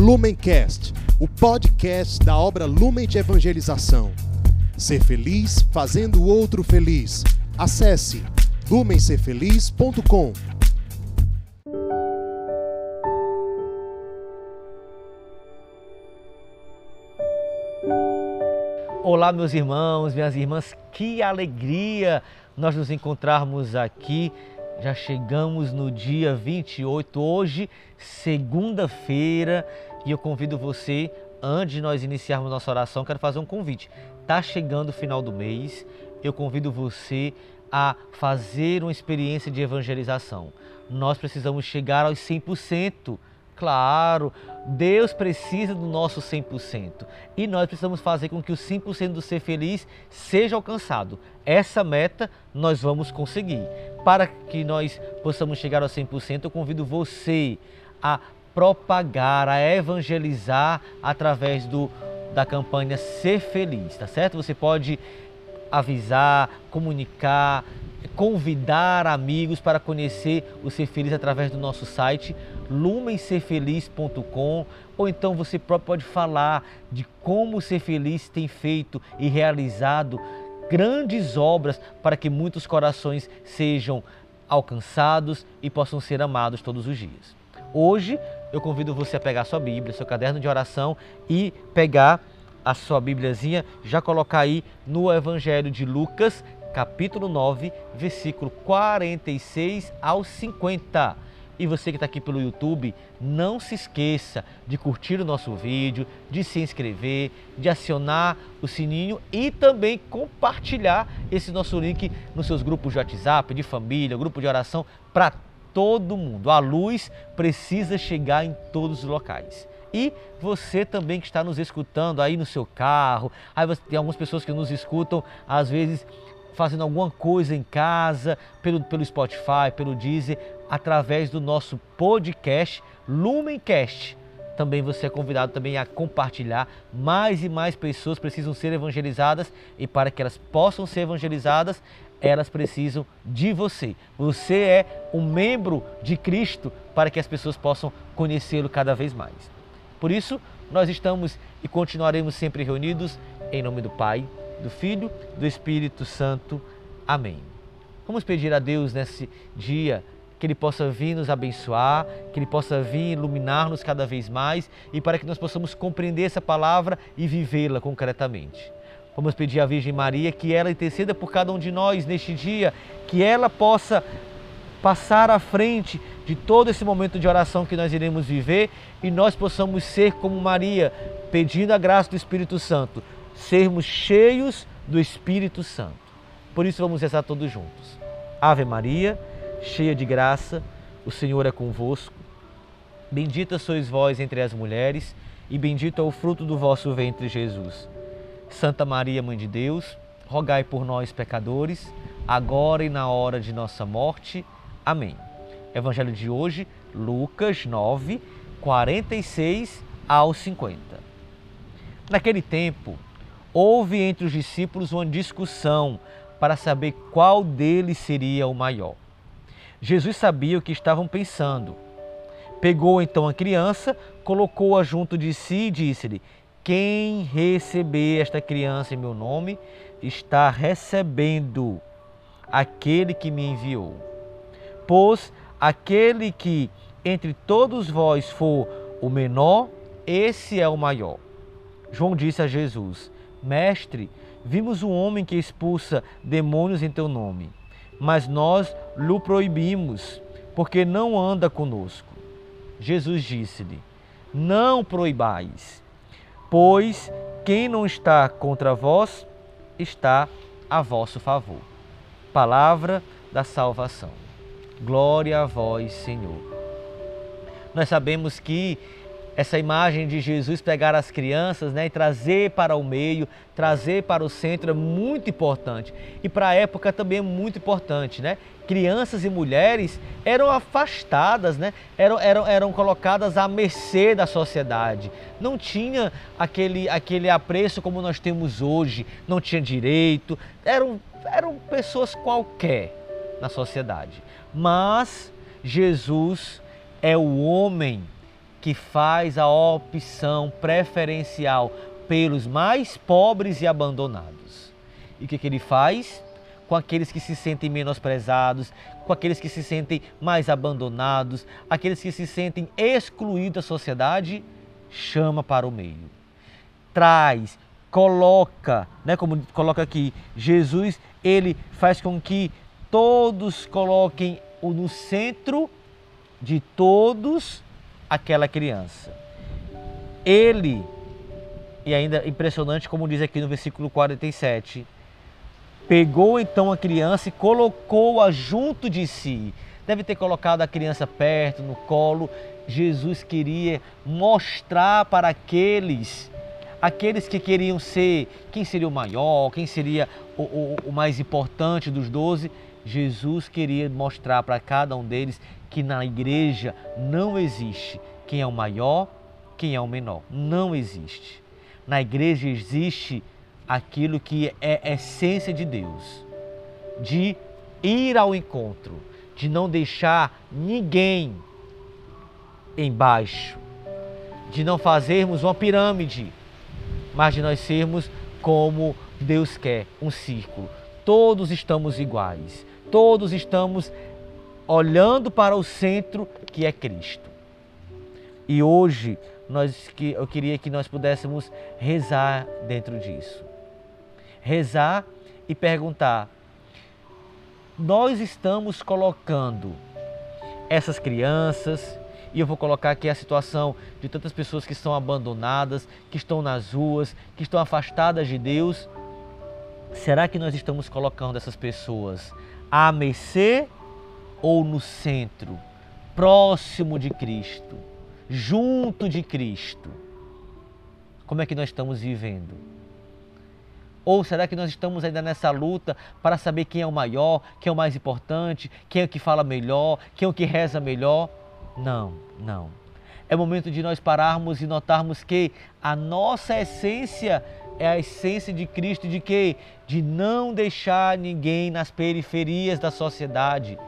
Lumencast, o podcast da obra Lumen de Evangelização. Ser feliz fazendo o outro feliz. Acesse lumencerfeliz.com. Olá, meus irmãos, minhas irmãs, que alegria nós nos encontrarmos aqui. Já chegamos no dia 28, hoje, segunda-feira, e eu convido você, antes de nós iniciarmos nossa oração, quero fazer um convite. Está chegando o final do mês, eu convido você a fazer uma experiência de evangelização. Nós precisamos chegar aos 100%. Claro, Deus precisa do nosso 100% e nós precisamos fazer com que o 100% do ser feliz seja alcançado. Essa meta nós vamos conseguir. Para que nós possamos chegar ao 100%, eu convido você a propagar, a evangelizar através do, da campanha Ser Feliz, tá certo? Você pode avisar, comunicar, convidar amigos para conhecer o Ser Feliz através do nosso site lumencerfeliz.com ou então você próprio pode falar de como o Ser Feliz tem feito e realizado grandes obras para que muitos corações sejam alcançados e possam ser amados todos os dias. Hoje eu convido você a pegar sua Bíblia, seu caderno de oração e pegar a sua Bíbliazinha, já colocar aí no Evangelho de Lucas, capítulo 9, versículo 46 ao 50. E você que está aqui pelo YouTube, não se esqueça de curtir o nosso vídeo, de se inscrever, de acionar o sininho e também compartilhar esse nosso link nos seus grupos de WhatsApp, de família, grupo de oração, para todo mundo. A luz precisa chegar em todos os locais. E você também que está nos escutando aí no seu carro, aí você, tem algumas pessoas que nos escutam às vezes fazendo alguma coisa em casa, pelo, pelo Spotify, pelo Deezer, através do nosso podcast Lumencast. Também você é convidado também a compartilhar. Mais e mais pessoas precisam ser evangelizadas e para que elas possam ser evangelizadas, elas precisam de você. Você é um membro de Cristo para que as pessoas possam conhecê-lo cada vez mais. Por isso, nós estamos e continuaremos sempre reunidos em nome do Pai, do Filho, do Espírito Santo. Amém. Vamos pedir a Deus nesse dia que Ele possa vir nos abençoar, que Ele possa vir iluminar-nos cada vez mais e para que nós possamos compreender essa palavra e vivê-la concretamente. Vamos pedir à Virgem Maria que ela interceda por cada um de nós neste dia, que ela possa passar à frente de todo esse momento de oração que nós iremos viver e nós possamos ser como Maria, pedindo a graça do Espírito Santo, sermos cheios do Espírito Santo. Por isso vamos rezar todos juntos. Ave Maria, cheia de graça, o Senhor é convosco. Bendita sois vós entre as mulheres, e bendito é o fruto do vosso ventre, Jesus. Santa Maria, Mãe de Deus, rogai por nós, pecadores, agora e na hora de nossa morte. Amém. Evangelho de hoje, Lucas 9, 46 ao 50. Naquele tempo, houve entre os discípulos uma discussão para saber qual deles seria o maior. Jesus sabia o que estavam pensando. Pegou então a criança, colocou-a junto de si e disse-lhe: Quem receber esta criança em meu nome, está recebendo aquele que me enviou. Pois aquele que entre todos vós for o menor, esse é o maior. João disse a Jesus: Mestre, vimos um homem que expulsa demônios em teu nome, mas nós lhe proibimos, porque não anda conosco. Jesus disse-lhe: Não proibais, pois quem não está contra vós está a vosso favor. Palavra da salvação. Glória a vós, Senhor. Nós sabemos que essa imagem de Jesus pegar as crianças né, e trazer para o meio, trazer para o centro é muito importante. E para a época também é muito importante. Né? Crianças e mulheres eram afastadas, né? eram, eram, eram colocadas à mercê da sociedade. Não tinha aquele, aquele apreço como nós temos hoje, não tinha direito, eram, eram pessoas qualquer na sociedade. Mas Jesus é o homem que faz a opção preferencial pelos mais pobres e abandonados. E o que, que ele faz? Com aqueles que se sentem menosprezados, com aqueles que se sentem mais abandonados, aqueles que se sentem excluídos da sociedade, chama para o meio. Traz, coloca, né, como coloca aqui, Jesus, ele faz com que todos coloquem no centro de todos aquela criança. Ele, e ainda impressionante como diz aqui no versículo 47, pegou então a criança e colocou-a junto de si. Deve ter colocado a criança perto, no colo. Jesus queria mostrar para aqueles, aqueles que queriam ser, quem seria o maior, quem seria o, o, o mais importante dos doze, Jesus queria mostrar para cada um deles que na igreja não existe quem é o maior, quem é o menor. Não existe. Na igreja existe aquilo que é essência de Deus, de ir ao encontro, de não deixar ninguém embaixo, de não fazermos uma pirâmide, mas de nós sermos como Deus quer, um círculo. Todos estamos iguais, todos estamos olhando para o centro que é Cristo. E hoje nós, eu queria que nós pudéssemos rezar dentro disso. Rezar e perguntar: nós estamos colocando essas crianças, e eu vou colocar aqui a situação de tantas pessoas que estão abandonadas, que estão nas ruas, que estão afastadas de Deus. Será que nós estamos colocando essas pessoas à mercê ou no centro, próximo de Cristo, junto de Cristo? Como é que nós estamos vivendo? Ou será que nós estamos ainda nessa luta para saber quem é o maior, quem é o mais importante, quem é o que fala melhor, quem é o que reza melhor? Não, não. É momento de nós pararmos e notarmos que a nossa essência é a essência de Cristo de quê? De não deixar ninguém nas periferias da sociedade.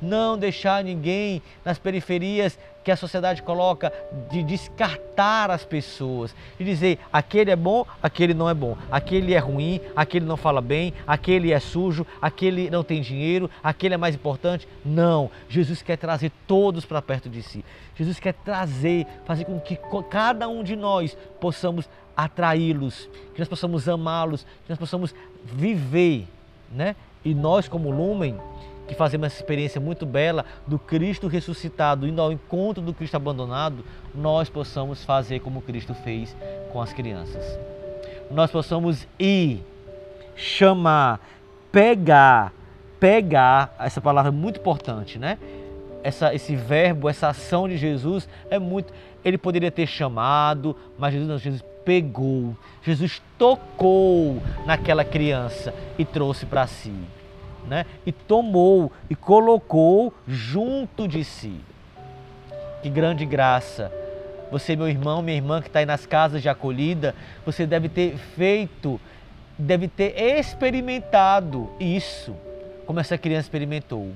Não deixar ninguém nas periferias que a sociedade coloca de descartar as pessoas, de dizer aquele é bom, aquele não é bom, aquele é ruim, aquele não fala bem, aquele é sujo, aquele não tem dinheiro, aquele é mais importante. Não, Jesus quer trazer todos para perto de si. Jesus quer trazer, fazer com que cada um de nós possamos atraí-los, que nós possamos amá-los, que nós possamos viver, né? E nós como Lumen, que fazemos essa experiência muito bela do Cristo ressuscitado, indo ao encontro do Cristo abandonado, nós possamos fazer como Cristo fez com as crianças. Nós possamos ir, chamar, pegar, pegar, essa palavra é muito importante, né? Essa, esse verbo, essa ação de Jesus é muito. Ele poderia ter chamado, mas Jesus não, Jesus pegou, Jesus tocou naquela criança e trouxe para si né? e tomou e colocou junto de si. Que grande graça! Você, meu irmão, minha irmã que está aí nas casas de acolhida, você deve ter feito, deve ter experimentado isso, como essa criança experimentou.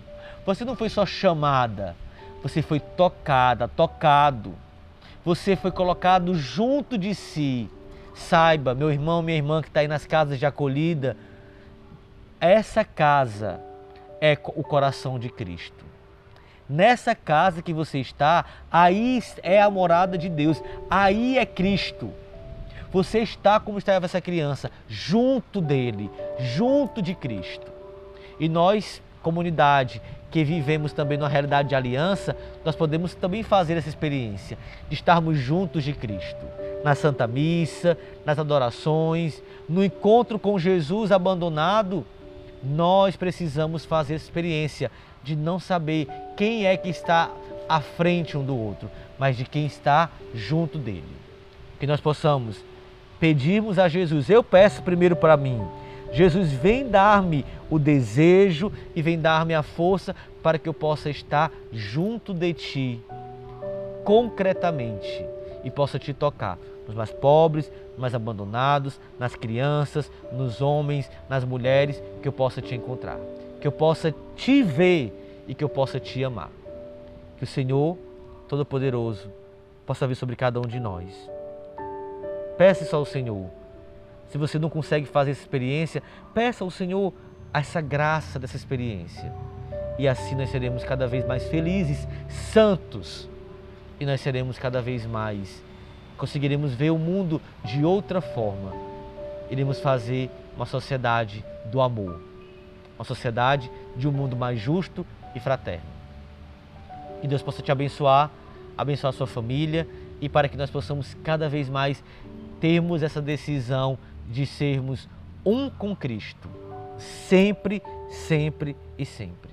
Você não foi só chamada, você foi tocada, tocado. Você foi colocado junto de si. Saiba, meu irmão, minha irmã que está aí nas casas de acolhida, essa casa é o coração de Cristo. Nessa casa que você está, aí é a morada de Deus, aí é Cristo. Você está como estava essa criança, junto dele, junto de Cristo. E nós, comunidade, que vivemos também numa realidade de aliança, nós podemos também fazer essa experiência de estarmos juntos de Cristo. Na Santa Missa, nas adorações, no encontro com Jesus abandonado, nós precisamos fazer experiência de não saber quem é que está à frente um do outro, mas de quem está junto dele. Que nós possamos pedirmos a Jesus, eu peço primeiro para mim, Jesus vem dar-me o desejo e vem dar-me a força para que eu possa estar junto de ti, concretamente, e possa te tocar nos mais pobres, nos mais abandonados, nas crianças, nos homens, nas mulheres, que eu possa te encontrar, que eu possa te ver e que eu possa te amar. Que o Senhor Todo-Poderoso possa vir sobre cada um de nós. Peça isso ao Senhor. Se você não consegue fazer essa experiência, peça ao Senhor essa graça dessa experiência. E assim nós seremos cada vez mais felizes, santos. E nós seremos cada vez mais, conseguiremos ver o mundo de outra forma. Iremos fazer uma sociedade do amor, uma sociedade de um mundo mais justo e fraterno. Que Deus possa te abençoar, abençoar a sua família e para que nós possamos cada vez mais termos essa decisão de sermos um com Cristo, sempre, sempre e sempre.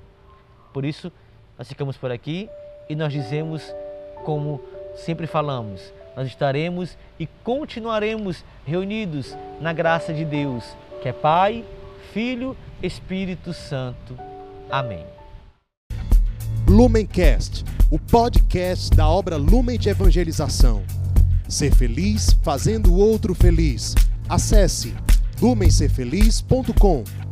Por isso, nós ficamos por aqui e nós dizemos, como sempre falamos, nós estaremos e continuaremos reunidos na graça de Deus, que é Pai, Filho, Espírito Santo. Amém. Lumencast, o podcast da obra Lumen de Evangelização. Ser feliz fazendo o outro feliz. Acesse lumencerfeliz.com.